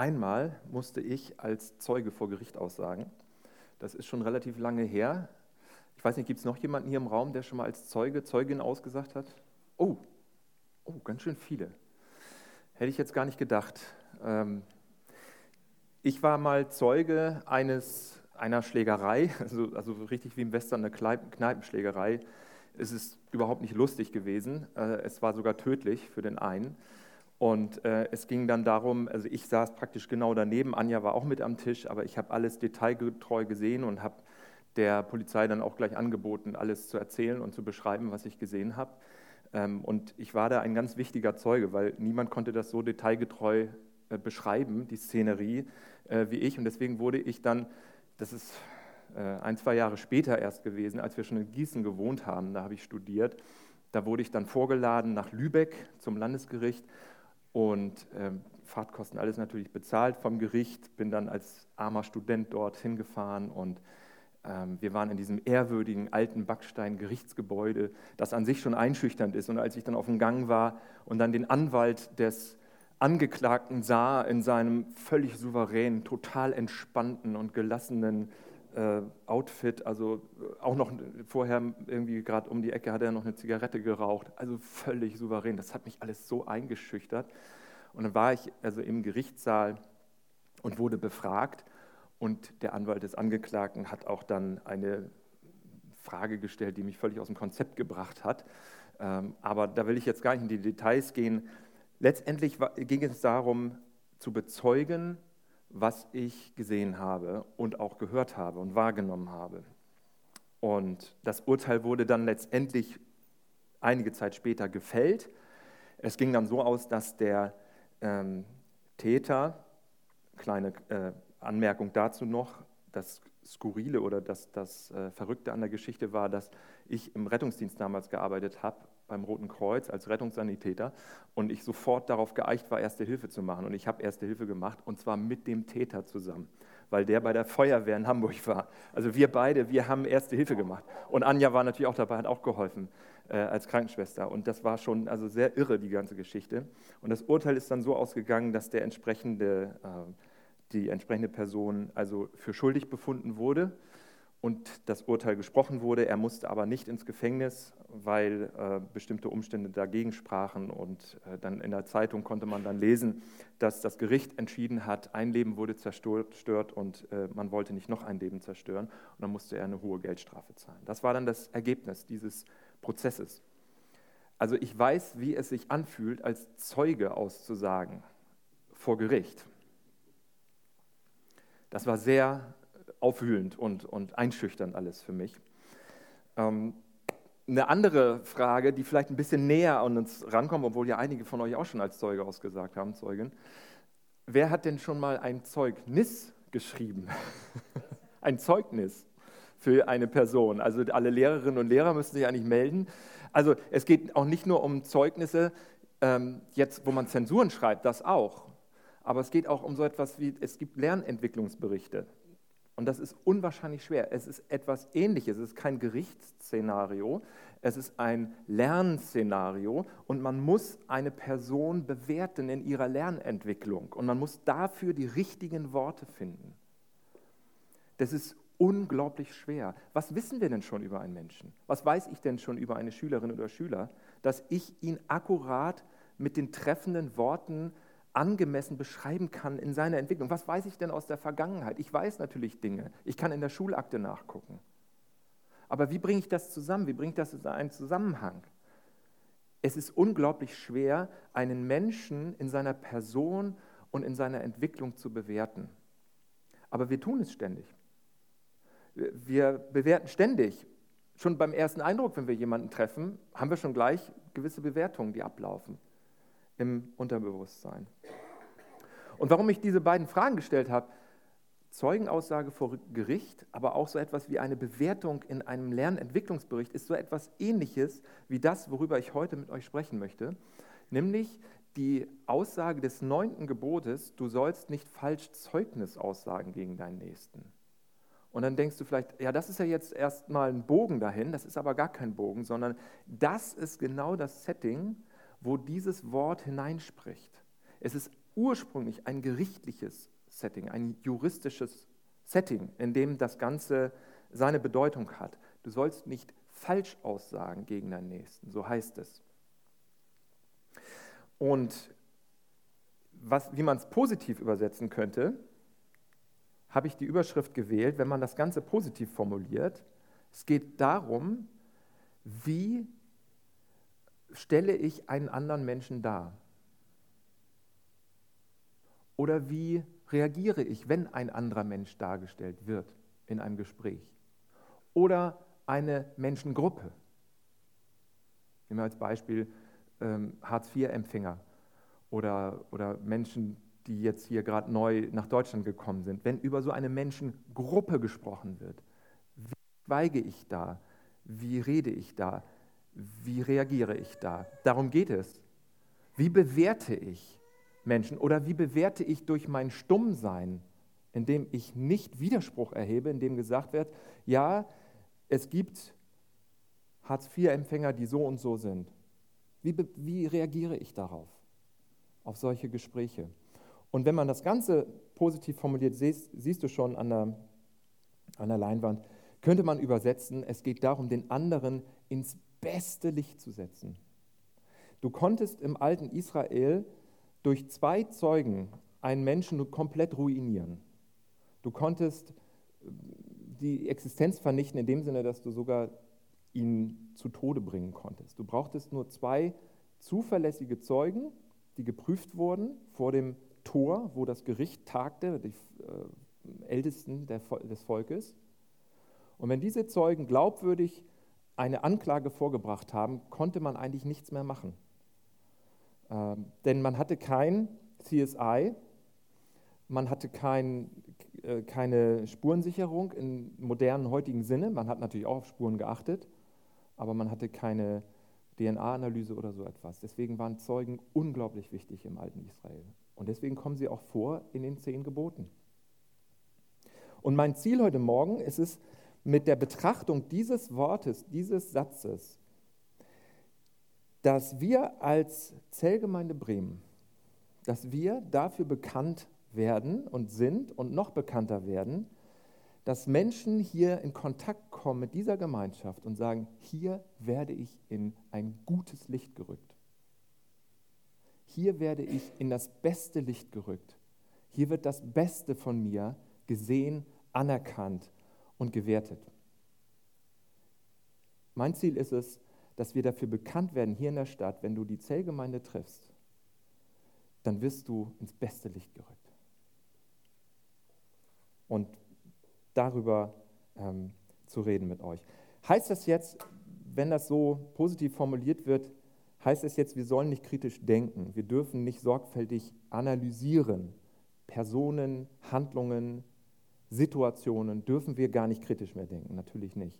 Einmal musste ich als Zeuge vor Gericht aussagen. Das ist schon relativ lange her. Ich weiß nicht, gibt es noch jemanden hier im Raum, der schon mal als Zeuge, Zeugin ausgesagt hat? Oh, oh, ganz schön viele. Hätte ich jetzt gar nicht gedacht. Ähm, ich war mal Zeuge eines, einer Schlägerei, also, also richtig wie im Western eine Kneipenschlägerei. Es ist überhaupt nicht lustig gewesen. Äh, es war sogar tödlich für den einen. Und äh, es ging dann darum, also ich saß praktisch genau daneben, Anja war auch mit am Tisch, aber ich habe alles detailgetreu gesehen und habe der Polizei dann auch gleich angeboten, alles zu erzählen und zu beschreiben, was ich gesehen habe. Ähm, und ich war da ein ganz wichtiger Zeuge, weil niemand konnte das so detailgetreu äh, beschreiben, die Szenerie, äh, wie ich. Und deswegen wurde ich dann, das ist äh, ein, zwei Jahre später erst gewesen, als wir schon in Gießen gewohnt haben, da habe ich studiert, da wurde ich dann vorgeladen nach Lübeck zum Landesgericht und ähm, Fahrtkosten alles natürlich bezahlt vom Gericht, bin dann als armer Student dort hingefahren und ähm, wir waren in diesem ehrwürdigen alten Backstein-Gerichtsgebäude, das an sich schon einschüchternd ist. Und als ich dann auf dem Gang war und dann den Anwalt des Angeklagten sah in seinem völlig souveränen, total entspannten und gelassenen äh, Outfit, also äh, auch noch vorher irgendwie gerade um die Ecke hat er noch eine Zigarette geraucht, also völlig souverän. Das hat mich alles so eingeschüchtert. Und dann war ich also im Gerichtssaal und wurde befragt und der Anwalt des Angeklagten hat auch dann eine Frage gestellt, die mich völlig aus dem Konzept gebracht hat. Ähm, aber da will ich jetzt gar nicht in die Details gehen. Letztendlich ging es darum, zu bezeugen, was ich gesehen habe und auch gehört habe und wahrgenommen habe. Und das Urteil wurde dann letztendlich einige Zeit später gefällt. Es ging dann so aus, dass der ähm, Täter, kleine äh, Anmerkung dazu noch, das Skurrile oder das, das äh, Verrückte an der Geschichte war, dass ich im Rettungsdienst damals gearbeitet habe beim Roten Kreuz als Rettungssanitäter und ich sofort darauf geeicht war, Erste Hilfe zu machen. Und ich habe Erste Hilfe gemacht und zwar mit dem Täter zusammen, weil der bei der Feuerwehr in Hamburg war. Also wir beide, wir haben Erste Hilfe gemacht. Und Anja war natürlich auch dabei, hat auch geholfen äh, als Krankenschwester. Und das war schon also sehr irre, die ganze Geschichte. Und das Urteil ist dann so ausgegangen, dass der entsprechende, äh, die entsprechende Person also für schuldig befunden wurde und das Urteil gesprochen wurde. Er musste aber nicht ins Gefängnis, weil äh, bestimmte Umstände dagegen sprachen. Und äh, dann in der Zeitung konnte man dann lesen, dass das Gericht entschieden hat, ein Leben wurde zerstört und äh, man wollte nicht noch ein Leben zerstören. Und dann musste er eine hohe Geldstrafe zahlen. Das war dann das Ergebnis dieses Prozesses. Also ich weiß, wie es sich anfühlt, als Zeuge auszusagen vor Gericht. Das war sehr aufwühlend und, und einschüchternd alles für mich. Ähm, eine andere Frage, die vielleicht ein bisschen näher an uns rankommt, obwohl ja einige von euch auch schon als Zeuge ausgesagt haben, Zeugin. Wer hat denn schon mal ein Zeugnis geschrieben? ein Zeugnis für eine Person. Also alle Lehrerinnen und Lehrer müssen sich eigentlich melden. Also es geht auch nicht nur um Zeugnisse, ähm, jetzt wo man Zensuren schreibt, das auch. Aber es geht auch um so etwas wie, es gibt Lernentwicklungsberichte. Und das ist unwahrscheinlich schwer. Es ist etwas Ähnliches. Es ist kein Gerichtsszenario, es ist ein Lernszenario und man muss eine Person bewerten in ihrer Lernentwicklung und man muss dafür die richtigen Worte finden. Das ist unglaublich schwer. Was wissen wir denn schon über einen Menschen? Was weiß ich denn schon über eine Schülerin oder Schüler, dass ich ihn akkurat mit den treffenden Worten angemessen beschreiben kann in seiner Entwicklung. Was weiß ich denn aus der Vergangenheit? Ich weiß natürlich Dinge. Ich kann in der Schulakte nachgucken. Aber wie bringe ich das zusammen? Wie bringe ich das in einen Zusammenhang? Es ist unglaublich schwer, einen Menschen in seiner Person und in seiner Entwicklung zu bewerten. Aber wir tun es ständig. Wir bewerten ständig. Schon beim ersten Eindruck, wenn wir jemanden treffen, haben wir schon gleich gewisse Bewertungen, die ablaufen im Unterbewusstsein. Und warum ich diese beiden Fragen gestellt habe, Zeugenaussage vor Gericht, aber auch so etwas wie eine Bewertung in einem Lernentwicklungsbericht ist so etwas Ähnliches wie das, worüber ich heute mit euch sprechen möchte, nämlich die Aussage des neunten Gebotes, du sollst nicht falsch Zeugnis aussagen gegen deinen Nächsten. Und dann denkst du vielleicht, ja, das ist ja jetzt erstmal ein Bogen dahin, das ist aber gar kein Bogen, sondern das ist genau das Setting, wo dieses Wort hineinspricht. Es ist ursprünglich ein gerichtliches Setting, ein juristisches Setting, in dem das Ganze seine Bedeutung hat. Du sollst nicht falsch aussagen gegen deinen Nächsten, so heißt es. Und was, wie man es positiv übersetzen könnte, habe ich die Überschrift gewählt, wenn man das Ganze positiv formuliert. Es geht darum, wie stelle ich einen anderen Menschen dar? Oder wie reagiere ich, wenn ein anderer Mensch dargestellt wird in einem Gespräch? Oder eine Menschengruppe. Nehmen wir als Beispiel ähm, Hartz-IV-Empfänger oder, oder Menschen, die jetzt hier gerade neu nach Deutschland gekommen sind. Wenn über so eine Menschengruppe gesprochen wird, wie schweige ich da? Wie rede ich da? Wie reagiere ich da? Darum geht es. Wie bewerte ich Menschen oder wie bewerte ich durch mein Stummsein, indem ich nicht Widerspruch erhebe, indem gesagt wird, ja, es gibt Hartz-IV-Empfänger, die so und so sind. Wie, wie reagiere ich darauf, auf solche Gespräche? Und wenn man das Ganze positiv formuliert, siehst, siehst du schon an der, an der Leinwand, könnte man übersetzen, es geht darum, den anderen ins beste Licht zu setzen. Du konntest im alten Israel durch zwei Zeugen einen Menschen komplett ruinieren. Du konntest die Existenz vernichten in dem Sinne, dass du sogar ihn zu Tode bringen konntest. Du brauchtest nur zwei zuverlässige Zeugen, die geprüft wurden vor dem Tor, wo das Gericht tagte, die äh, Ältesten des Volkes. Und wenn diese Zeugen glaubwürdig eine Anklage vorgebracht haben, konnte man eigentlich nichts mehr machen. Ähm, denn man hatte kein CSI, man hatte kein, äh, keine Spurensicherung im modernen heutigen Sinne. Man hat natürlich auch auf Spuren geachtet, aber man hatte keine DNA-Analyse oder so etwas. Deswegen waren Zeugen unglaublich wichtig im alten Israel. Und deswegen kommen sie auch vor in den zehn Geboten. Und mein Ziel heute Morgen ist es, mit der Betrachtung dieses Wortes, dieses Satzes, dass wir als Zellgemeinde Bremen, dass wir dafür bekannt werden und sind und noch bekannter werden, dass Menschen hier in Kontakt kommen mit dieser Gemeinschaft und sagen, hier werde ich in ein gutes Licht gerückt. Hier werde ich in das beste Licht gerückt. Hier wird das Beste von mir gesehen, anerkannt und gewertet. Mein Ziel ist es, dass wir dafür bekannt werden hier in der Stadt, wenn du die Zellgemeinde triffst, dann wirst du ins beste Licht gerückt und darüber ähm, zu reden mit euch. Heißt das jetzt, wenn das so positiv formuliert wird, heißt es jetzt, wir sollen nicht kritisch denken, wir dürfen nicht sorgfältig analysieren. Personen, Handlungen, Situationen dürfen wir gar nicht kritisch mehr denken, natürlich nicht.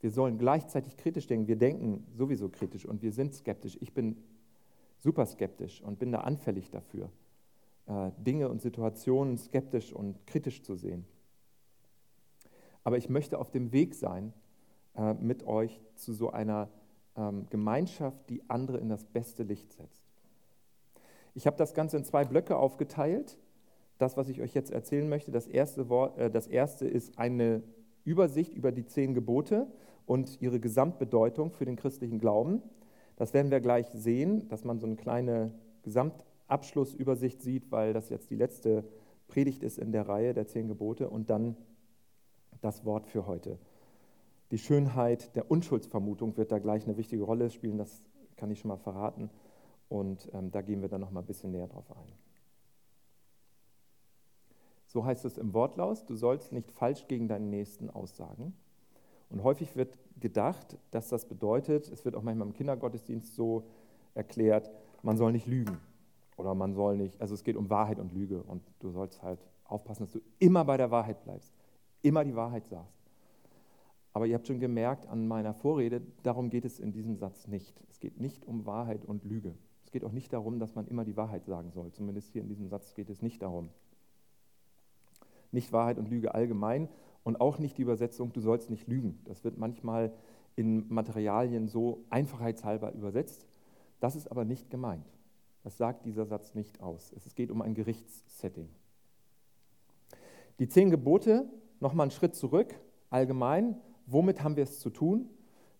Wir sollen gleichzeitig kritisch denken. Wir denken sowieso kritisch und wir sind skeptisch. Ich bin super skeptisch und bin da anfällig dafür. Äh, Dinge und Situationen skeptisch und kritisch zu sehen. Aber ich möchte auf dem Weg sein äh, mit euch zu so einer ähm, Gemeinschaft, die andere in das beste Licht setzt. Ich habe das Ganze in zwei Blöcke aufgeteilt. Das, was ich euch jetzt erzählen möchte, das erste, Wort, äh, das erste ist eine Übersicht über die zehn Gebote und ihre Gesamtbedeutung für den christlichen Glauben. Das werden wir gleich sehen, dass man so eine kleine Gesamt Abschlussübersicht sieht, weil das jetzt die letzte Predigt ist in der Reihe der zehn Gebote und dann das Wort für heute. Die Schönheit der Unschuldsvermutung wird da gleich eine wichtige Rolle spielen, das kann ich schon mal verraten. Und ähm, da gehen wir dann noch mal ein bisschen näher drauf ein. So heißt es im Wortlaus, du sollst nicht falsch gegen deinen Nächsten aussagen. Und häufig wird gedacht, dass das bedeutet, es wird auch manchmal im Kindergottesdienst so erklärt, man soll nicht lügen. Oder man soll nicht, also es geht um Wahrheit und Lüge und du sollst halt aufpassen, dass du immer bei der Wahrheit bleibst, immer die Wahrheit sagst. Aber ihr habt schon gemerkt an meiner Vorrede, darum geht es in diesem Satz nicht. Es geht nicht um Wahrheit und Lüge. Es geht auch nicht darum, dass man immer die Wahrheit sagen soll. Zumindest hier in diesem Satz geht es nicht darum. Nicht Wahrheit und Lüge allgemein und auch nicht die Übersetzung, du sollst nicht lügen. Das wird manchmal in Materialien so einfachheitshalber übersetzt. Das ist aber nicht gemeint. Das sagt dieser Satz nicht aus. Es geht um ein Gerichtssetting. Die zehn Gebote, nochmal einen Schritt zurück, allgemein, womit haben wir es zu tun?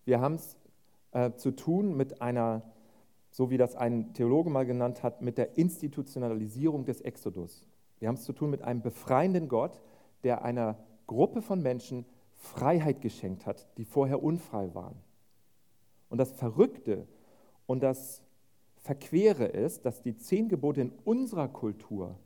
Wir haben es äh, zu tun mit einer, so wie das ein Theologe mal genannt hat, mit der Institutionalisierung des Exodus. Wir haben es zu tun mit einem befreienden Gott, der einer Gruppe von Menschen Freiheit geschenkt hat, die vorher unfrei waren. Und das Verrückte und das Verquere ist, dass die zehn Gebote in unserer Kultur,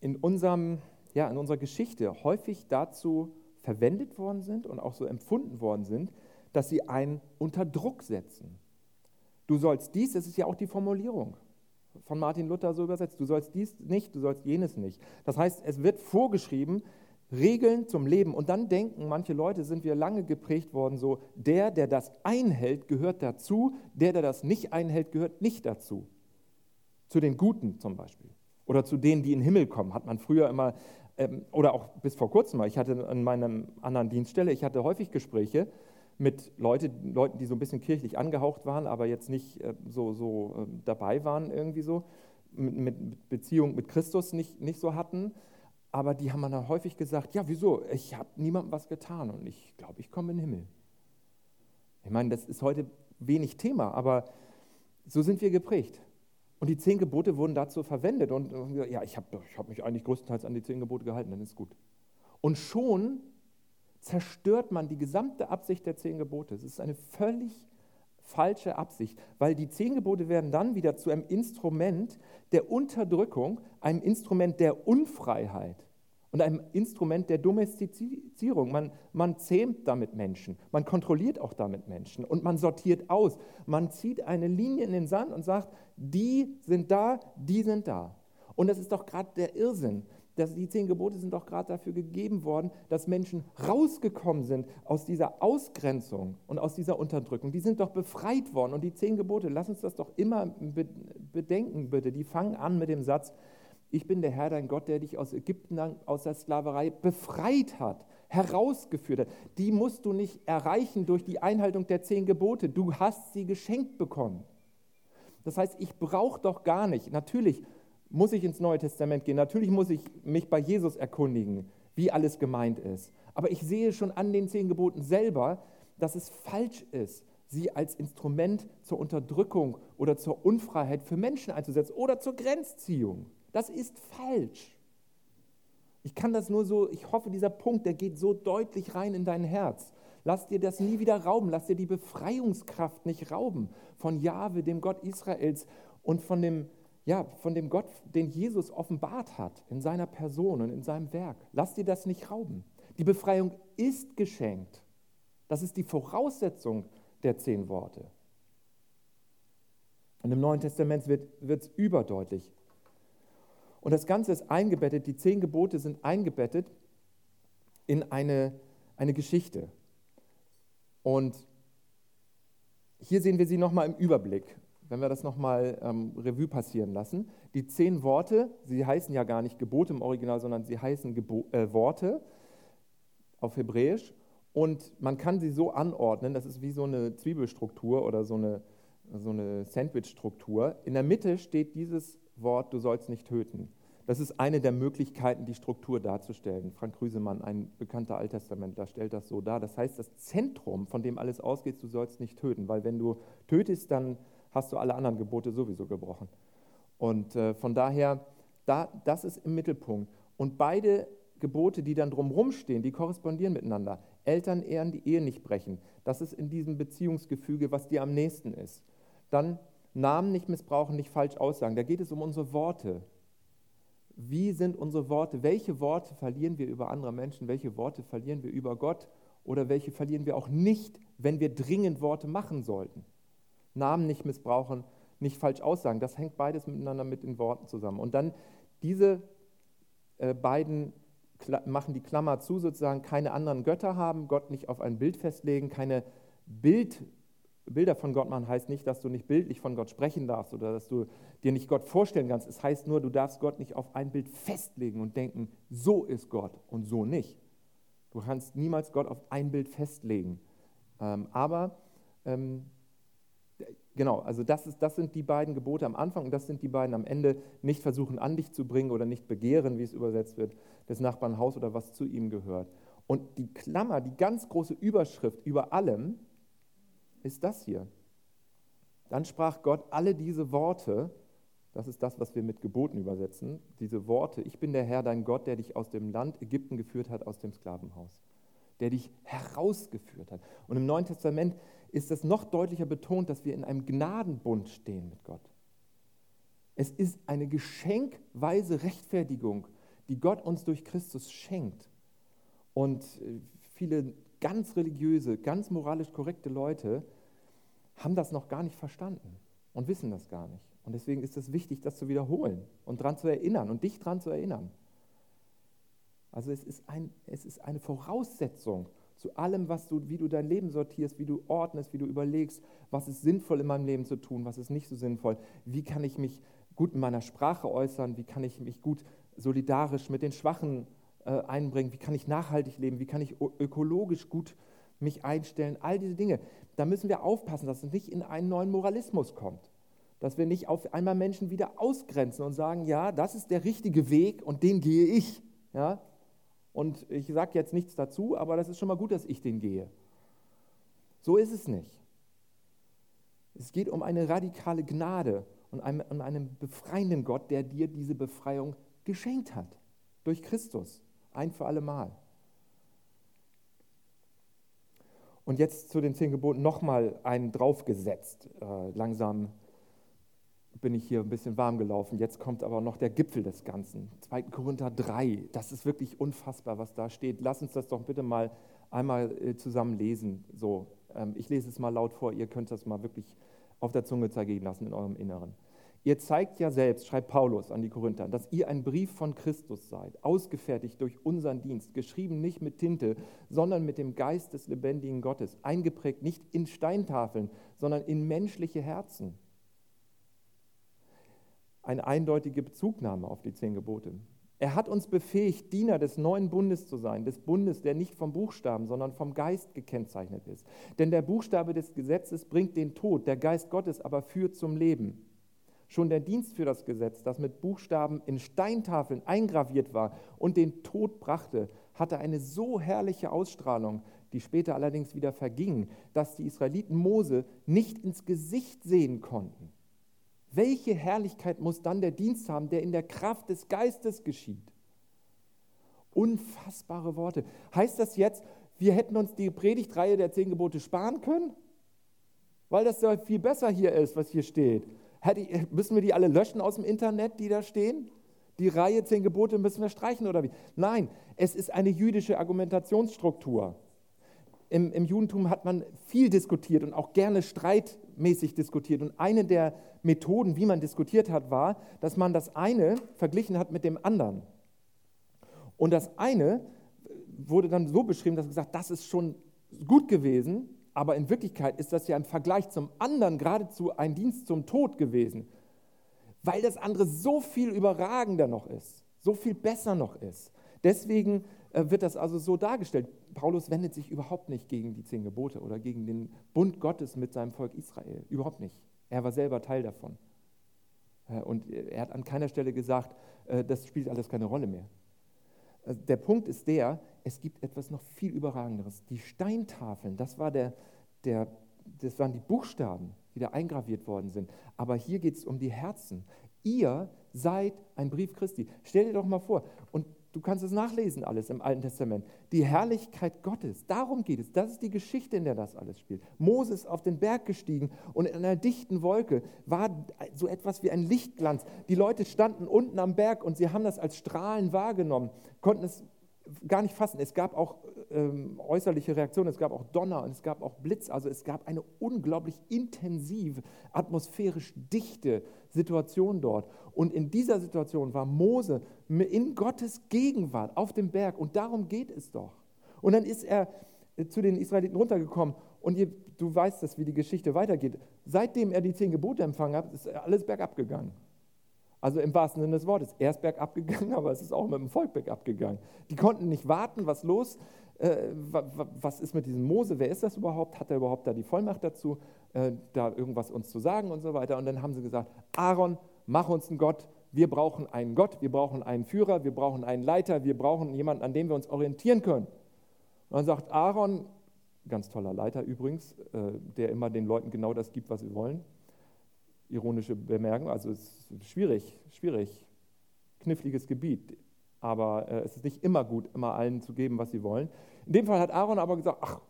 in, unserem, ja, in unserer Geschichte häufig dazu verwendet worden sind und auch so empfunden worden sind, dass sie einen unter Druck setzen. Du sollst dies, das ist ja auch die Formulierung von Martin Luther so übersetzt, du sollst dies nicht, du sollst jenes nicht. Das heißt, es wird vorgeschrieben, Regeln zum Leben. Und dann denken manche Leute, sind wir lange geprägt worden, so, der, der das einhält, gehört dazu, der, der das nicht einhält, gehört nicht dazu. Zu den Guten zum Beispiel. Oder zu denen, die in den Himmel kommen, hat man früher immer, ähm, oder auch bis vor kurzem mal, ich hatte an meiner anderen Dienststelle, ich hatte häufig Gespräche mit Leute, Leuten, die so ein bisschen kirchlich angehaucht waren, aber jetzt nicht äh, so, so äh, dabei waren irgendwie so, mit, mit Beziehung mit Christus nicht, nicht so hatten aber die haben dann häufig gesagt, ja, wieso? Ich habe niemandem was getan und ich glaube, ich komme in den Himmel. Ich meine, das ist heute wenig Thema, aber so sind wir geprägt. Und die zehn Gebote wurden dazu verwendet. Und ja, ich habe ich hab mich eigentlich größtenteils an die zehn Gebote gehalten, dann ist gut. Und schon zerstört man die gesamte Absicht der zehn Gebote. Es ist eine völlig falsche Absicht, weil die zehn Gebote werden dann wieder zu einem Instrument der Unterdrückung, einem Instrument der Unfreiheit und einem Instrument der Domestizierung. Man, man zähmt damit Menschen, man kontrolliert auch damit Menschen und man sortiert aus. Man zieht eine Linie in den Sand und sagt, die sind da, die sind da. Und das ist doch gerade der Irrsinn, dass die zehn Gebote sind doch gerade dafür gegeben worden, dass Menschen rausgekommen sind aus dieser Ausgrenzung und aus dieser Unterdrückung. Die sind doch befreit worden. Und die zehn Gebote, lass uns das doch immer bedenken, bitte. Die fangen an mit dem Satz, ich bin der Herr, dein Gott, der dich aus Ägypten, aus der Sklaverei befreit hat, herausgeführt hat. Die musst du nicht erreichen durch die Einhaltung der zehn Gebote. Du hast sie geschenkt bekommen. Das heißt, ich brauche doch gar nicht, natürlich muss ich ins Neue Testament gehen. Natürlich muss ich mich bei Jesus erkundigen, wie alles gemeint ist. Aber ich sehe schon an den zehn Geboten selber, dass es falsch ist, sie als Instrument zur Unterdrückung oder zur Unfreiheit für Menschen einzusetzen oder zur Grenzziehung. Das ist falsch. Ich kann das nur so, ich hoffe, dieser Punkt, der geht so deutlich rein in dein Herz. Lass dir das nie wieder rauben, lass dir die Befreiungskraft nicht rauben von Jahwe, dem Gott Israels und von dem ja, von dem Gott, den Jesus offenbart hat in seiner Person und in seinem Werk. Lass dir das nicht rauben. Die Befreiung ist geschenkt. Das ist die Voraussetzung der zehn Worte. Und im Neuen Testament wird es überdeutlich. Und das Ganze ist eingebettet, die zehn Gebote sind eingebettet in eine, eine Geschichte. Und hier sehen wir sie nochmal im Überblick wenn wir das nochmal ähm, Revue passieren lassen, die zehn Worte, sie heißen ja gar nicht Gebote im Original, sondern sie heißen Gebo äh, Worte auf Hebräisch und man kann sie so anordnen, das ist wie so eine Zwiebelstruktur oder so eine, so eine Sandwichstruktur. In der Mitte steht dieses Wort, du sollst nicht töten. Das ist eine der Möglichkeiten, die Struktur darzustellen. Frank Krüsemann, ein bekannter Alttestamentler, stellt das so dar. Das heißt, das Zentrum, von dem alles ausgeht, du sollst nicht töten, weil wenn du tötest, dann hast du alle anderen Gebote sowieso gebrochen. Und äh, von daher, da, das ist im Mittelpunkt. Und beide Gebote, die dann drumherum stehen, die korrespondieren miteinander. Eltern ehren die Ehe nicht brechen. Das ist in diesem Beziehungsgefüge, was dir am nächsten ist. Dann Namen nicht missbrauchen, nicht falsch aussagen. Da geht es um unsere Worte. Wie sind unsere Worte? Welche Worte verlieren wir über andere Menschen? Welche Worte verlieren wir über Gott? Oder welche verlieren wir auch nicht, wenn wir dringend Worte machen sollten? Namen nicht missbrauchen, nicht falsch aussagen. Das hängt beides miteinander mit den Worten zusammen. Und dann diese äh, beiden machen die Klammer zu, sozusagen keine anderen Götter haben, Gott nicht auf ein Bild festlegen, keine Bild, Bilder von Gott machen, heißt nicht, dass du nicht bildlich von Gott sprechen darfst oder dass du dir nicht Gott vorstellen kannst. Es heißt nur, du darfst Gott nicht auf ein Bild festlegen und denken, so ist Gott und so nicht. Du kannst niemals Gott auf ein Bild festlegen. Ähm, aber ähm, Genau, also das, ist, das sind die beiden Gebote am Anfang und das sind die beiden am Ende. Nicht versuchen, an dich zu bringen oder nicht begehren, wie es übersetzt wird, des Nachbarn Haus oder was zu ihm gehört. Und die Klammer, die ganz große Überschrift über allem ist das hier. Dann sprach Gott alle diese Worte, das ist das, was wir mit Geboten übersetzen, diese Worte, ich bin der Herr, dein Gott, der dich aus dem Land Ägypten geführt hat, aus dem Sklavenhaus, der dich herausgeführt hat. Und im Neuen Testament ist das noch deutlicher betont, dass wir in einem Gnadenbund stehen mit Gott. Es ist eine geschenkweise Rechtfertigung, die Gott uns durch Christus schenkt. Und äh, viele ganz religiöse, ganz moralisch korrekte Leute haben das noch gar nicht verstanden und wissen das gar nicht. Und deswegen ist es wichtig, das zu wiederholen und daran zu erinnern und dich daran zu erinnern. Also es ist, ein, es ist eine Voraussetzung zu allem, was du, wie du dein Leben sortierst, wie du ordnest, wie du überlegst, was ist sinnvoll in meinem Leben zu tun, was ist nicht so sinnvoll, wie kann ich mich gut in meiner Sprache äußern, wie kann ich mich gut solidarisch mit den Schwachen äh, einbringen, wie kann ich nachhaltig leben, wie kann ich ökologisch gut mich einstellen, all diese Dinge. Da müssen wir aufpassen, dass es nicht in einen neuen Moralismus kommt, dass wir nicht auf einmal Menschen wieder ausgrenzen und sagen, ja, das ist der richtige Weg und den gehe ich. Ja? Und ich sage jetzt nichts dazu, aber das ist schon mal gut, dass ich den gehe. So ist es nicht. Es geht um eine radikale Gnade und um einen befreienden Gott, der dir diese Befreiung geschenkt hat. Durch Christus. Ein für alle Mal. Und jetzt zu den zehn Geboten nochmal einen draufgesetzt. Äh, langsam bin ich hier ein bisschen warm gelaufen. Jetzt kommt aber noch der Gipfel des Ganzen. 2. Korinther 3. Das ist wirklich unfassbar, was da steht. Lass uns das doch bitte mal einmal äh, zusammen lesen. So, ähm, ich lese es mal laut vor. Ihr könnt das mal wirklich auf der Zunge zergehen lassen in eurem Inneren. Ihr zeigt ja selbst, schreibt Paulus an die Korinther, dass ihr ein Brief von Christus seid, ausgefertigt durch unseren Dienst, geschrieben nicht mit Tinte, sondern mit dem Geist des lebendigen Gottes, eingeprägt nicht in Steintafeln, sondern in menschliche Herzen eine eindeutige Bezugnahme auf die zehn Gebote. Er hat uns befähigt, Diener des neuen Bundes zu sein, des Bundes, der nicht vom Buchstaben, sondern vom Geist gekennzeichnet ist. Denn der Buchstabe des Gesetzes bringt den Tod, der Geist Gottes aber führt zum Leben. Schon der Dienst für das Gesetz, das mit Buchstaben in Steintafeln eingraviert war und den Tod brachte, hatte eine so herrliche Ausstrahlung, die später allerdings wieder verging, dass die Israeliten Mose nicht ins Gesicht sehen konnten. Welche Herrlichkeit muss dann der Dienst haben, der in der Kraft des Geistes geschieht? Unfassbare Worte. Heißt das jetzt, wir hätten uns die Predigtreihe der zehn Gebote sparen können? Weil das ja viel besser hier ist, was hier steht. Müssen wir die alle löschen aus dem Internet, die da stehen? Die Reihe zehn Gebote müssen wir streichen oder wie? Nein, es ist eine jüdische Argumentationsstruktur. Im, Im, Judentum hat man viel diskutiert und auch gerne streitmäßig diskutiert. Und eine der Methoden, wie man diskutiert hat, war, dass man das eine verglichen hat mit dem anderen. Und das eine wurde dann so beschrieben, dass man gesagt, das ist schon gut gewesen, aber in Wirklichkeit ist das ja im Vergleich zum anderen geradezu ein Dienst zum Tod gewesen, weil das andere so viel überragender noch ist, so viel besser noch ist. Deswegen wird das also so dargestellt. Paulus wendet sich überhaupt nicht gegen die zehn Gebote oder gegen den Bund Gottes mit seinem Volk Israel. Überhaupt nicht. Er war selber Teil davon. Äh, und er hat an keiner Stelle gesagt, äh, das spielt alles keine Rolle mehr. Äh, der Punkt ist der, es gibt etwas noch viel Überragenderes. Die Steintafeln, das, war der, der, das waren die Buchstaben, die da eingraviert worden sind. Aber hier geht es um die Herzen. Ihr seid ein Brief Christi. Stell dir doch mal vor, und Du kannst es nachlesen, alles im Alten Testament. Die Herrlichkeit Gottes, darum geht es. Das ist die Geschichte, in der das alles spielt. Moses auf den Berg gestiegen und in einer dichten Wolke war so etwas wie ein Lichtglanz. Die Leute standen unten am Berg und sie haben das als Strahlen wahrgenommen, konnten es gar nicht fassen. Es gab auch ähm, äußerliche Reaktionen, es gab auch Donner und es gab auch Blitz. Also es gab eine unglaublich intensive, atmosphärisch dichte Situation dort. Und in dieser Situation war Mose in Gottes Gegenwart auf dem Berg und darum geht es doch. Und dann ist er äh, zu den Israeliten runtergekommen und ihr, du weißt das, wie die Geschichte weitergeht. Seitdem er die zehn Gebote empfangen hat, ist alles bergab gegangen. Also im wahrsten Sinne des Wortes. Er ist bergab gegangen, aber es ist auch mit dem Volk bergab gegangen. Die konnten nicht warten, was los, äh, was ist mit diesem Mose, wer ist das überhaupt, hat er überhaupt da die Vollmacht dazu? äh, da irgendwas uns zu sagen und so weiter. Und dann haben sie gesagt, Aaron, mach uns einen Gott. Wir brauchen einen Gott, wir brauchen einen Führer, wir brauchen einen Leiter, wir brauchen jemanden, an dem wir uns orientieren können. Und dann sagt Aaron, ganz toller Leiter übrigens, äh, der immer den Leuten genau das gibt, was sie wollen. Ironische Bemerkung, also es ist schwierig, schwierig, kniffliges Gebiet, aber äh, es ist nicht immer gut, immer allen zu geben, was sie wollen. In dem Fall hat Aaron aber gesagt, ach,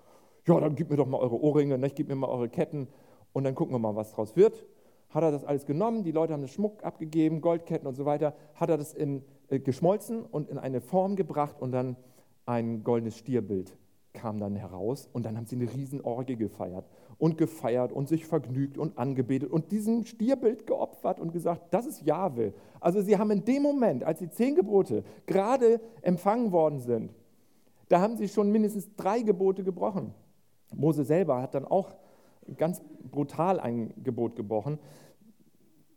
ja, dann gib mir doch mal eure Ohrringe, ne? gib mir mal eure Ketten und dann gucken wir mal, was draus wird. Hat er das alles genommen, die Leute haben den Schmuck abgegeben, Goldketten und so weiter, hat er das in, äh, geschmolzen und in eine Form gebracht und dann ein goldenes Stierbild kam dann heraus und dann haben sie eine Riesenorgie gefeiert und gefeiert und sich vergnügt und angebetet und diesem Stierbild geopfert und gesagt, das ist Jahwe. Also sie haben in dem Moment, als die zehn Gebote gerade empfangen worden sind, da haben sie schon mindestens drei Gebote gebrochen. Mose selber hat dann auch ganz brutal ein Gebot gebrochen.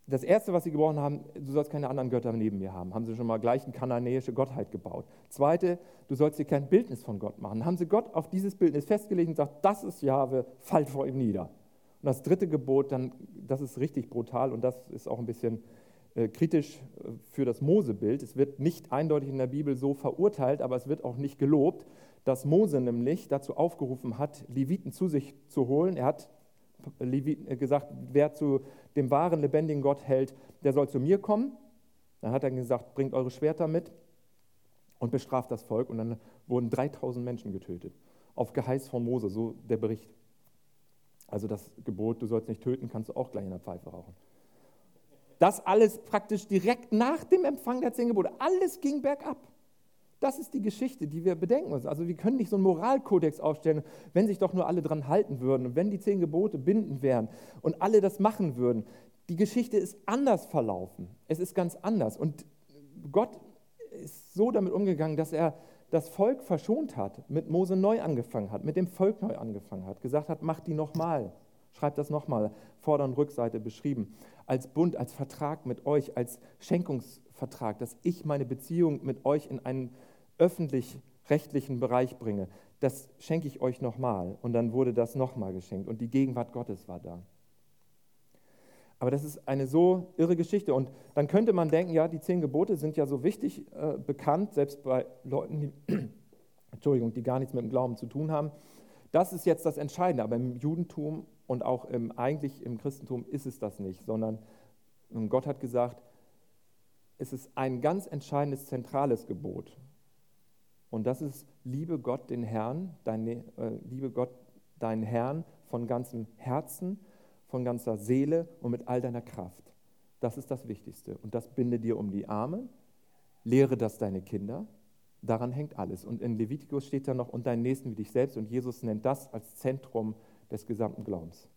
Das erste, was sie gebrochen haben, du sollst keine anderen Götter neben mir haben. Haben sie schon mal gleich eine kananäische Gottheit gebaut. Zweite, du sollst dir kein Bildnis von Gott machen. Haben sie Gott auf dieses Bildnis festgelegt und gesagt, das ist Jahwe, fallt vor ihm nieder. Und das dritte Gebot, dann, das ist richtig brutal und das ist auch ein bisschen äh, kritisch äh, für das Mosebild. Es wird nicht eindeutig in der Bibel so verurteilt, aber es wird auch nicht gelobt dass Mose nämlich dazu aufgerufen hat, Leviten zu sich zu holen. Er hat gesagt, wer zu dem wahren, lebendigen Gott hält, der soll zu mir kommen. Dann hat er gesagt, bringt eure Schwerter mit und bestraft das Volk. Und dann wurden 3000 Menschen getötet. Auf Geheiß von Mose, so der Bericht. Also das Gebot, du sollst nicht töten, kannst du auch gleich in der Pfeife rauchen. Das alles praktisch direkt nach dem Empfang der zehn Gebote. Alles ging bergab. Das ist die Geschichte, die wir bedenken müssen. Also wir können nicht so einen Moralkodex aufstellen, wenn sich doch nur alle dran halten würden und wenn die zehn Gebote bindend wären und alle das machen würden. Die Geschichte ist anders verlaufen. Es ist ganz anders. Und Gott ist so damit umgegangen, dass er das Volk verschont hat, mit Mose neu angefangen hat, mit dem Volk neu angefangen hat, gesagt hat, mach die nochmal, schreibt das nochmal, Vorder- und Rückseite beschrieben, als Bund, als Vertrag mit euch, als Schenkungsvertrag, dass ich meine Beziehung mit euch in einen öffentlich-rechtlichen Bereich bringe, das schenke ich euch nochmal. Und dann wurde das nochmal geschenkt und die Gegenwart Gottes war da. Aber das ist eine so irre Geschichte. Und dann könnte man denken, ja, die zehn Gebote sind ja so wichtig äh, bekannt, selbst bei Leuten, die, Entschuldigung, die gar nichts mit dem Glauben zu tun haben. Das ist jetzt das Entscheidende. Aber im Judentum und auch im, eigentlich im Christentum ist es das nicht, sondern Gott hat gesagt, es ist ein ganz entscheidendes, zentrales Gebot. Und das ist, liebe Gott den Herrn, deine, äh, liebe Gott deinen Herrn von ganzem Herzen, von ganzer Seele und mit all deiner Kraft. Das ist das Wichtigste. Und das binde dir um die Arme, lehre das deine Kinder. Daran hängt alles. Und in Levitikus steht da noch, und deinen Nächsten wie dich selbst. Und Jesus nennt das als Zentrum des gesamten Glaubens.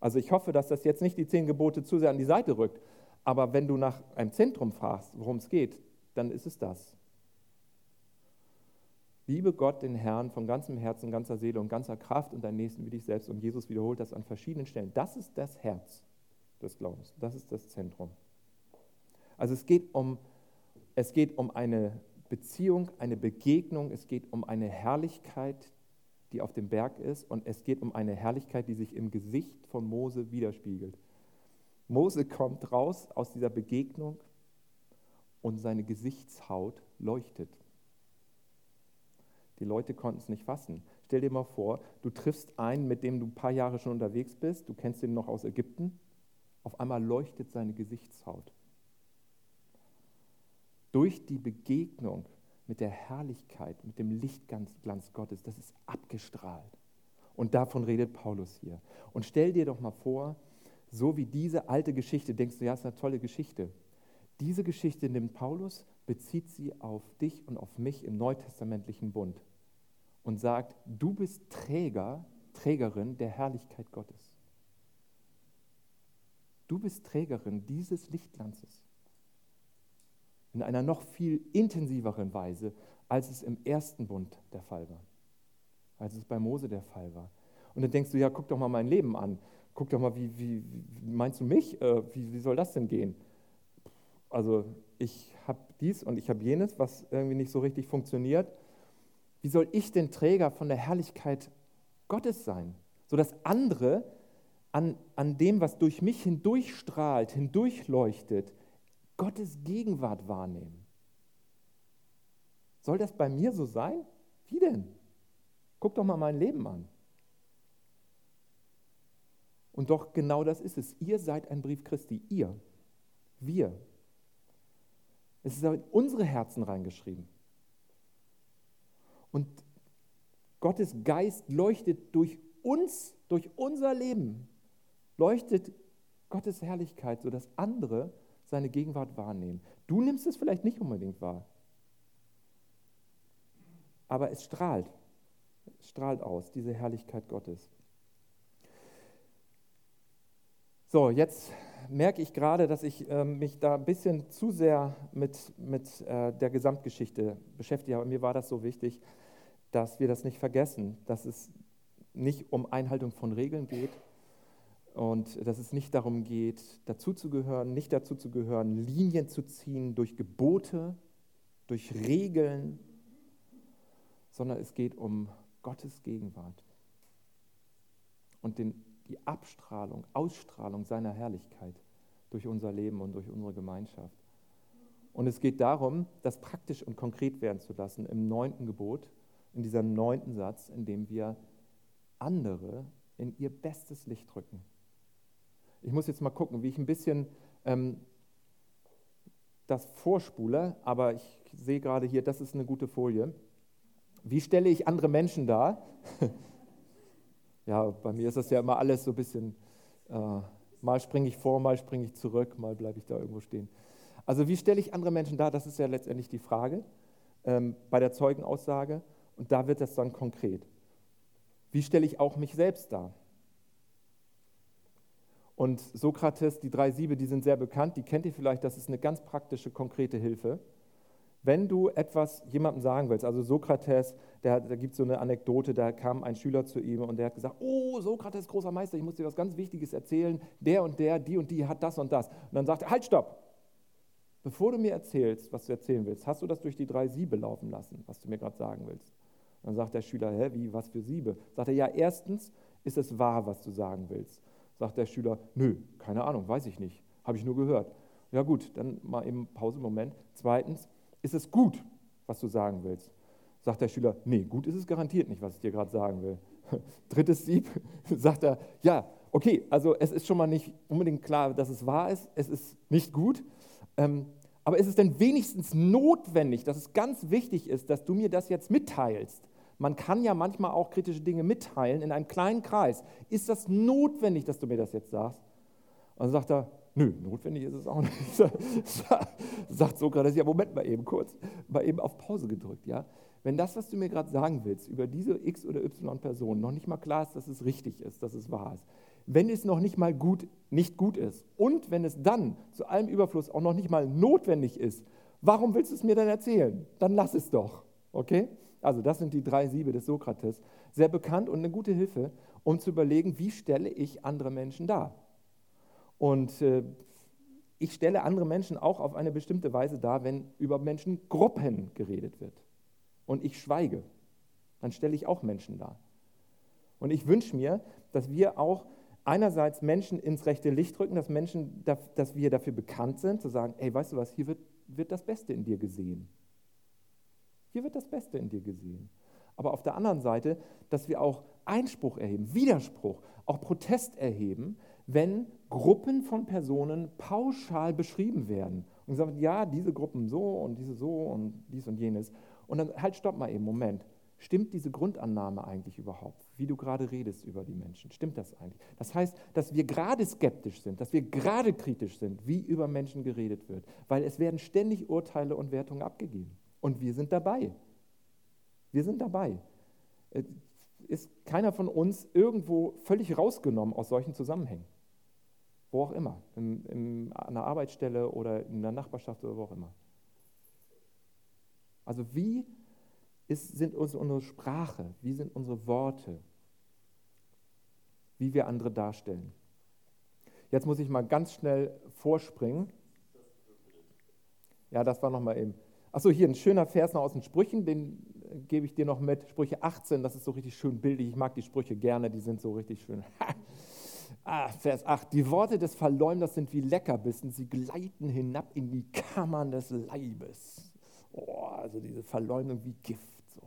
Also ich hoffe, dass das jetzt nicht die zehn Gebote zu sehr an die Seite rückt. Aber wenn du nach einem Zentrum fragst, worum es geht, dann ist es das. Liebe Gott, den Herrn, von ganzem Herzen, ganzer Seele und ganzer Kraft und deinen Nächsten wie dich selbst. Und Jesus wiederholt das an verschiedenen Stellen. Das ist das Herz des Glaubens. Das ist das Zentrum. Also es geht um, es geht um eine Beziehung, eine Begegnung, es geht um eine Herrlichkeit, die auf dem Berg ist und es geht um eine Herrlichkeit, die sich im Gesicht von Mose widerspiegelt. Mose kommt raus aus dieser Begegnung und seine Gesichtshaut leuchtet. Die Leute konnten es nicht fassen. Stell dir mal vor, du triffst einen, mit dem du ein paar Jahre schon unterwegs bist, du kennst ihn noch aus Ägypten, auf einmal leuchtet seine Gesichtshaut. Durch die Begegnung mit der Herrlichkeit, mit dem Lichtglanz Gottes, das ist abgestrahlt. Und davon redet Paulus hier. Und stell dir doch mal vor, so wie diese alte Geschichte, denkst du, ja, ist eine tolle Geschichte. Diese Geschichte nimmt Paulus, bezieht sie auf dich und auf mich im neutestamentlichen Bund und sagt, du bist Träger, Trägerin der Herrlichkeit Gottes. Du bist Trägerin dieses Lichtglanzes. In einer noch viel intensiveren Weise, als es im ersten Bund der Fall war. Als es bei Mose der Fall war. Und dann denkst du, ja, guck doch mal mein Leben an. Guck doch mal, wie, wie, wie meinst du mich? Äh, wie, wie soll das denn gehen? Also ich habe dies und ich habe jenes, was irgendwie nicht so richtig funktioniert. Wie soll ich denn Träger von der Herrlichkeit Gottes sein? sodass andere an, an dem, was durch mich hindurchstrahlt, hindurchleuchtet, Gottes Gegenwart wahrnehmen. Soll das bei mir so sein? Wie denn? Guck doch mal mein Leben an. Und doch genau das ist es. Ihr seid ein Brief Christi. Ihr. Wir. Es ist in unsere Herzen reingeschrieben. Und Gottes Geist leuchtet durch uns, durch unser Leben, leuchtet Gottes Herrlichkeit, sodass andere seine Gegenwart wahrnehmen. Du nimmst es vielleicht nicht unbedingt wahr, aber es strahlt, es strahlt aus, diese Herrlichkeit Gottes. So, jetzt merke ich gerade, dass ich äh, mich da ein bisschen zu sehr mit, mit äh, der Gesamtgeschichte beschäftige. Aber mir war das so wichtig, dass wir das nicht vergessen, dass es nicht um Einhaltung von Regeln geht und dass es nicht darum geht, dazuzugehören, nicht dazuzugehören, Linien zu ziehen durch Gebote, durch Regeln, sondern es geht um Gottes Gegenwart und den, die Abstrahlung, Ausstrahlung seiner Herrlichkeit durch unser Leben und durch unsere Gemeinschaft. Und es geht darum, das praktisch und konkret werden zu lassen im neunten Gebot, in diesem neunten Satz, in dem wir andere in ihr bestes Licht rücken. Ich muss jetzt mal gucken, wie ich ein bisschen ähm, das vorspule, aber ich sehe gerade hier, das ist eine gute Folie. Wie stelle ich andere Menschen dar? ja, bei mir ist das ja immer alles so ein bisschen, äh, mal springe ich vor, mal springe ich zurück, mal bleibe ich da irgendwo stehen. Also wie stelle ich andere Menschen dar? Das ist ja letztendlich die Frage ähm, bei der Zeugenaussage. Und da wird das dann konkret. Wie stelle ich auch mich selbst dar? Und Sokrates, die drei Siebe, die sind sehr bekannt, die kennt ihr vielleicht, das ist eine ganz praktische, konkrete Hilfe. Wenn du etwas jemandem sagen willst, also Sokrates, der, da gibt es so eine Anekdote, da kam ein Schüler zu ihm und der hat gesagt, oh, Sokrates, großer Meister, ich muss dir was ganz Wichtiges erzählen, der und der, die und die hat das und das. Und dann sagt er, halt, stopp, bevor du mir erzählst, was du erzählen willst, hast du das durch die drei Siebe laufen lassen, was du mir gerade sagen willst. Dann sagt der Schüler, hä, wie, was für Siebe? Sagt er, ja, erstens ist es wahr, was du sagen willst. Sagt der Schüler, nö, keine Ahnung, weiß ich nicht, habe ich nur gehört. Ja gut, dann mal eben Pause, Moment. Zweitens, ist es gut, was du sagen willst? Sagt der Schüler, nee, gut ist es garantiert nicht, was ich dir gerade sagen will. Drittes Sieb, sagt er, ja, okay, also es ist schon mal nicht unbedingt klar, dass es wahr ist, es ist nicht gut. Ähm, aber ist es denn wenigstens notwendig, dass es ganz wichtig ist, dass du mir das jetzt mitteilst? Man kann ja manchmal auch kritische Dinge mitteilen in einem kleinen Kreis. Ist das notwendig, dass du mir das jetzt sagst? Und dann sagt er, nö, notwendig ist es auch nicht. sagt Sokrates, ja, Moment mal eben kurz, mal eben auf Pause gedrückt, ja. Wenn das, was du mir gerade sagen willst, über diese X- oder Y-Person noch nicht mal klar ist, dass es richtig ist, dass es wahr ist, wenn es noch nicht mal gut, nicht gut ist und wenn es dann zu allem Überfluss auch noch nicht mal notwendig ist, warum willst du es mir dann erzählen? Dann lass es doch, okay? Also das sind die drei Siebe des Sokrates. Sehr bekannt und eine gute Hilfe, um zu überlegen, wie stelle ich andere Menschen dar. Und äh, ich stelle andere Menschen auch auf eine bestimmte Weise dar, wenn über Menschengruppen geredet wird. Und ich schweige, dann stelle ich auch Menschen dar. Und ich wünsche mir, dass wir auch einerseits Menschen ins rechte Licht rücken, dass, Menschen, dass wir dafür bekannt sind, zu sagen, ey, weißt du was, hier wird, wird das Beste in dir gesehen. Hier wird das Beste in dir gesehen. Aber auf der anderen Seite, dass wir auch Einspruch erheben, Widerspruch, auch Protest erheben, wenn Gruppen von Personen pauschal beschrieben werden. Und sagen, ja, diese Gruppen so und diese so und dies und jenes. Und dann, halt, stopp mal eben, Moment. Stimmt diese Grundannahme eigentlich überhaupt, wie du gerade redest über die Menschen? Stimmt das eigentlich? Das heißt, dass wir gerade skeptisch sind, dass wir gerade kritisch sind, wie über Menschen geredet wird, weil es werden ständig Urteile und Wertungen abgegeben. Und wir sind dabei. Wir sind dabei. Ist keiner von uns irgendwo völlig rausgenommen aus solchen Zusammenhängen. Wo auch immer. In, in, an einer Arbeitsstelle oder in der Nachbarschaft oder wo auch immer. Also wie ist, sind unsere Sprache, wie sind unsere Worte, wie wir andere darstellen. Jetzt muss ich mal ganz schnell vorspringen. Ja, das war nochmal eben. Achso, hier ein schöner Vers noch aus den Sprüchen, den gebe ich dir noch mit, Sprüche 18, das ist so richtig schön bildlich. Ich mag die Sprüche gerne, die sind so richtig schön. ah, Vers 8. Die Worte des Verleumders sind wie Leckerbissen, sie gleiten hinab in die Kammern des Leibes. Oh, also diese Verleumdung wie Gift, so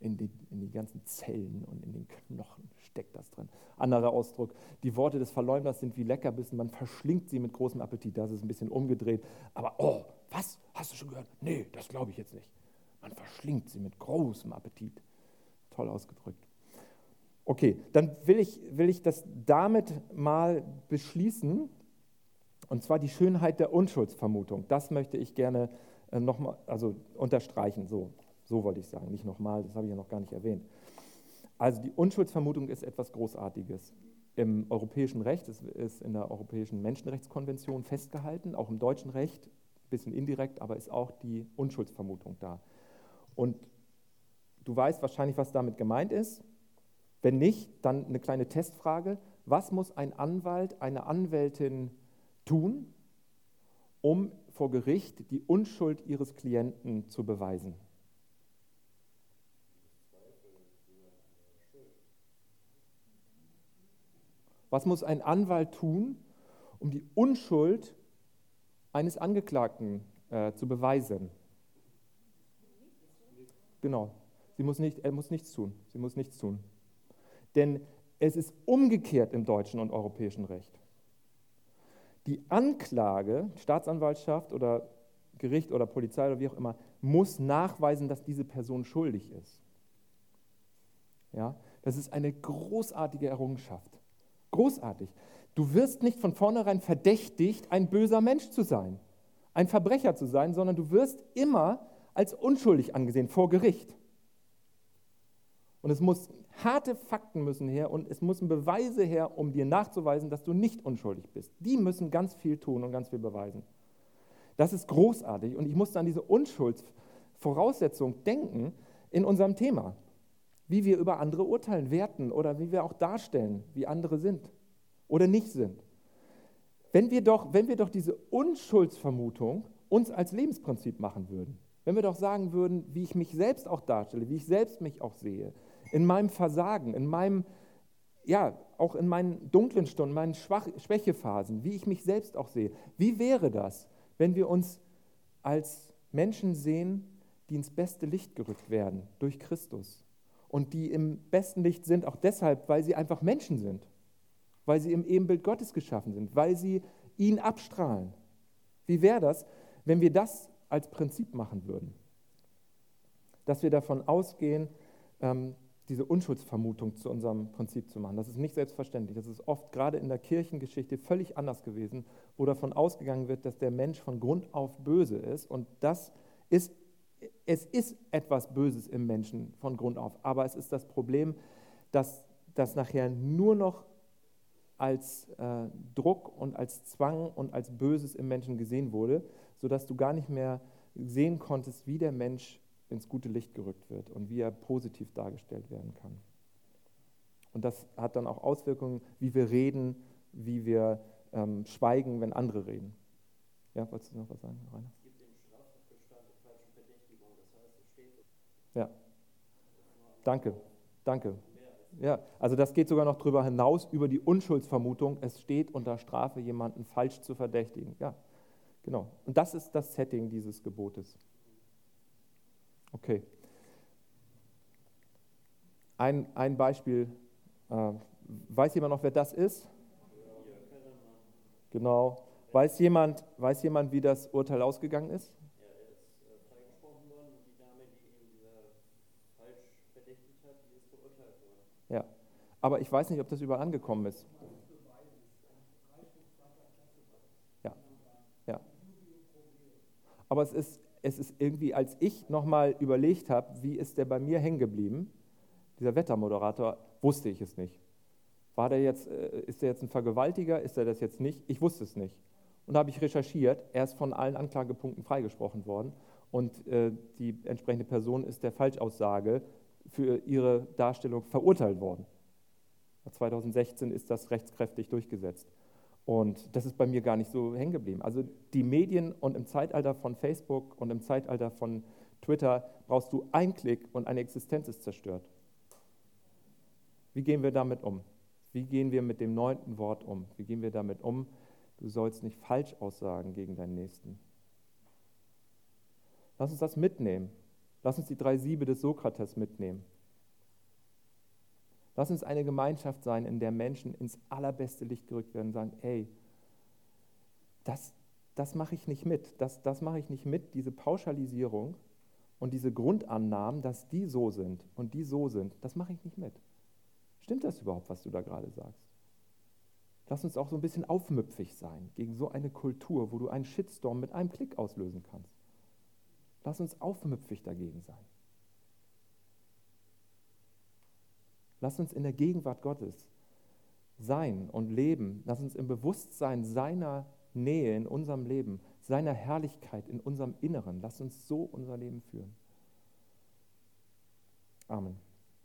in die, in die ganzen Zellen und in den Knochen steckt das drin. Anderer Ausdruck, die Worte des Verleumders sind wie Leckerbissen, man verschlingt sie mit großem Appetit. Das ist ein bisschen umgedreht, aber oh, was? Hast du schon gehört? Nee, das glaube ich jetzt nicht. Man verschlingt sie mit großem Appetit. Toll ausgedrückt. Okay, dann will ich, will ich das damit mal beschließen. Und zwar die Schönheit der Unschuldsvermutung. Das möchte ich gerne äh, nochmal also unterstreichen. So, so wollte ich sagen, nicht nochmal, das habe ich ja noch gar nicht erwähnt. Also die Unschuldsvermutung ist etwas Großartiges. Im europäischen Recht, es ist in der Europäischen Menschenrechtskonvention festgehalten, auch im deutschen Recht, ein bisschen indirekt, aber ist auch die Unschuldsvermutung da. Und du weißt wahrscheinlich, was damit gemeint ist. Wenn nicht, dann eine kleine Testfrage. Was muss ein Anwalt, eine Anwältin tun, um vor Gericht die Unschuld ihres Klienten zu beweisen? Was muss ein Anwalt tun, um die Unschuld eines Angeklagten äh, zu beweisen? Genau. Sie muss nicht, er muss nichts tun. Sie muss nichts tun. Denn es ist umgekehrt im deutschen und europäischen Recht. Die Anklage, Staatsanwaltschaft oder Gericht oder Polizei oder wie auch immer, muss nachweisen, dass diese Person schuldig ist. Ja, das ist eine großartige Errungenschaft. Großartig. Du wirst nicht von vornherein verdächtigt, ein böser Mensch zu sein, ein Verbrecher zu sein, sondern du wirst immer als unschuldig angesehen vor Gericht. Und es muss harte Fakten müssen her und es müssen Beweise her, um dir nachzuweisen, dass du nicht unschuldig bist. Die müssen ganz viel tun und ganz viel beweisen. Das ist großartig und ich musste an diese Unschuldsvoraussetzung denken in unserem Thema, wie wir über andere urteilen, werten oder wie wir auch darstellen, wie andere sind oder nicht sind. Wenn wir doch, wenn wir doch diese Unschuldsvermutung uns als Lebensprinzip machen würden, wenn wir doch sagen würden, wie ich mich selbst auch darstelle, wie ich selbst mich auch sehe, in meinem Versagen, in meinem, ja, auch in meinen dunklen Stunden, meinen Schwach Schwächephasen, wie ich mich selbst auch sehe. Wie wäre das, wenn wir uns als Menschen sehen, die ins beste Licht gerückt werden durch Christus und die im besten Licht sind, auch deshalb, weil sie einfach Menschen sind, weil sie im Ebenbild Gottes geschaffen sind, weil sie ihn abstrahlen. Wie wäre das, wenn wir das als Prinzip machen würden? Dass wir davon ausgehen, ähm, diese Unschuldsvermutung zu unserem Prinzip zu machen. Das ist nicht selbstverständlich. Das ist oft gerade in der Kirchengeschichte völlig anders gewesen, wo davon ausgegangen wird, dass der Mensch von Grund auf böse ist. Und das ist, es ist etwas Böses im Menschen von Grund auf. Aber es ist das Problem, dass das nachher nur noch als äh, Druck und als Zwang und als Böses im Menschen gesehen wurde, sodass du gar nicht mehr sehen konntest, wie der Mensch ins gute Licht gerückt wird und wie er positiv dargestellt werden kann. Und das hat dann auch Auswirkungen, wie wir reden, wie wir ähm, schweigen, wenn andere reden. Ja, wolltest du noch was sagen, Rainer? Es gibt den Straftatbestand der falschen Verdächtigung, das heißt, es steht. Ja. Danke, danke. Ja, also das geht sogar noch darüber hinaus, über die Unschuldsvermutung. Es steht unter Strafe, jemanden falsch zu verdächtigen. Ja, genau. Und das ist das Setting dieses Gebotes. Okay. Ein, ein Beispiel. Äh, weiß jemand noch, wer das ist? Genau. Weiß jemand, weiß jemand, wie das Urteil ausgegangen ist? Ja, er aber ich weiß nicht, ob das überall angekommen ist. Ja, ja. Aber es ist, es ist irgendwie, als ich nochmal überlegt habe, wie ist der bei mir hängen geblieben, dieser Wettermoderator, wusste ich es nicht. War der jetzt, äh, ist der jetzt ein Vergewaltiger? Ist er das jetzt nicht? Ich wusste es nicht. Und da habe ich recherchiert. Er ist von allen Anklagepunkten freigesprochen worden. Und äh, die entsprechende Person ist der Falschaussage für ihre Darstellung verurteilt worden. 2016 ist das rechtskräftig durchgesetzt. Und das ist bei mir gar nicht so hängen geblieben. Also die Medien und im Zeitalter von Facebook und im Zeitalter von Twitter brauchst du einen Klick und eine Existenz ist zerstört. Wie gehen wir damit um? Wie gehen wir mit dem neunten Wort um? Wie gehen wir damit um? Du sollst nicht falsch aussagen gegen deinen Nächsten. Lass uns das mitnehmen. Lass uns die drei Siebe des Sokrates mitnehmen. Lass uns eine Gemeinschaft sein, in der Menschen ins allerbeste Licht gerückt werden und sagen, ey, das, das mache ich nicht mit, das, das mache ich nicht mit, diese Pauschalisierung und diese Grundannahmen, dass die so sind und die so sind, das mache ich nicht mit. Stimmt das überhaupt, was du da gerade sagst? Lass uns auch so ein bisschen aufmüpfig sein gegen so eine Kultur, wo du einen Shitstorm mit einem Klick auslösen kannst. Lass uns aufmüpfig dagegen sein. Lass uns in der Gegenwart Gottes sein und leben. Lass uns im Bewusstsein seiner Nähe in unserem Leben, seiner Herrlichkeit in unserem Inneren. Lass uns so unser Leben führen. Amen.